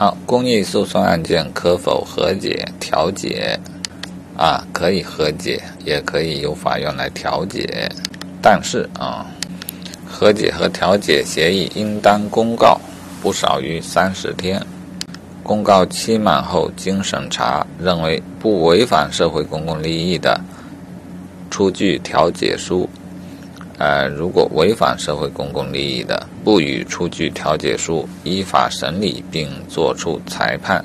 好，公益诉讼案件可否和解调解？啊，可以和解，也可以由法院来调解。但是啊，和解和调解协议应当公告不少于三十天。公告期满后经审查，认为不违反社会公共利益的，出具调解书。呃，如果违反社会公共利益的，不予出具调解书，依法审理并作出裁判。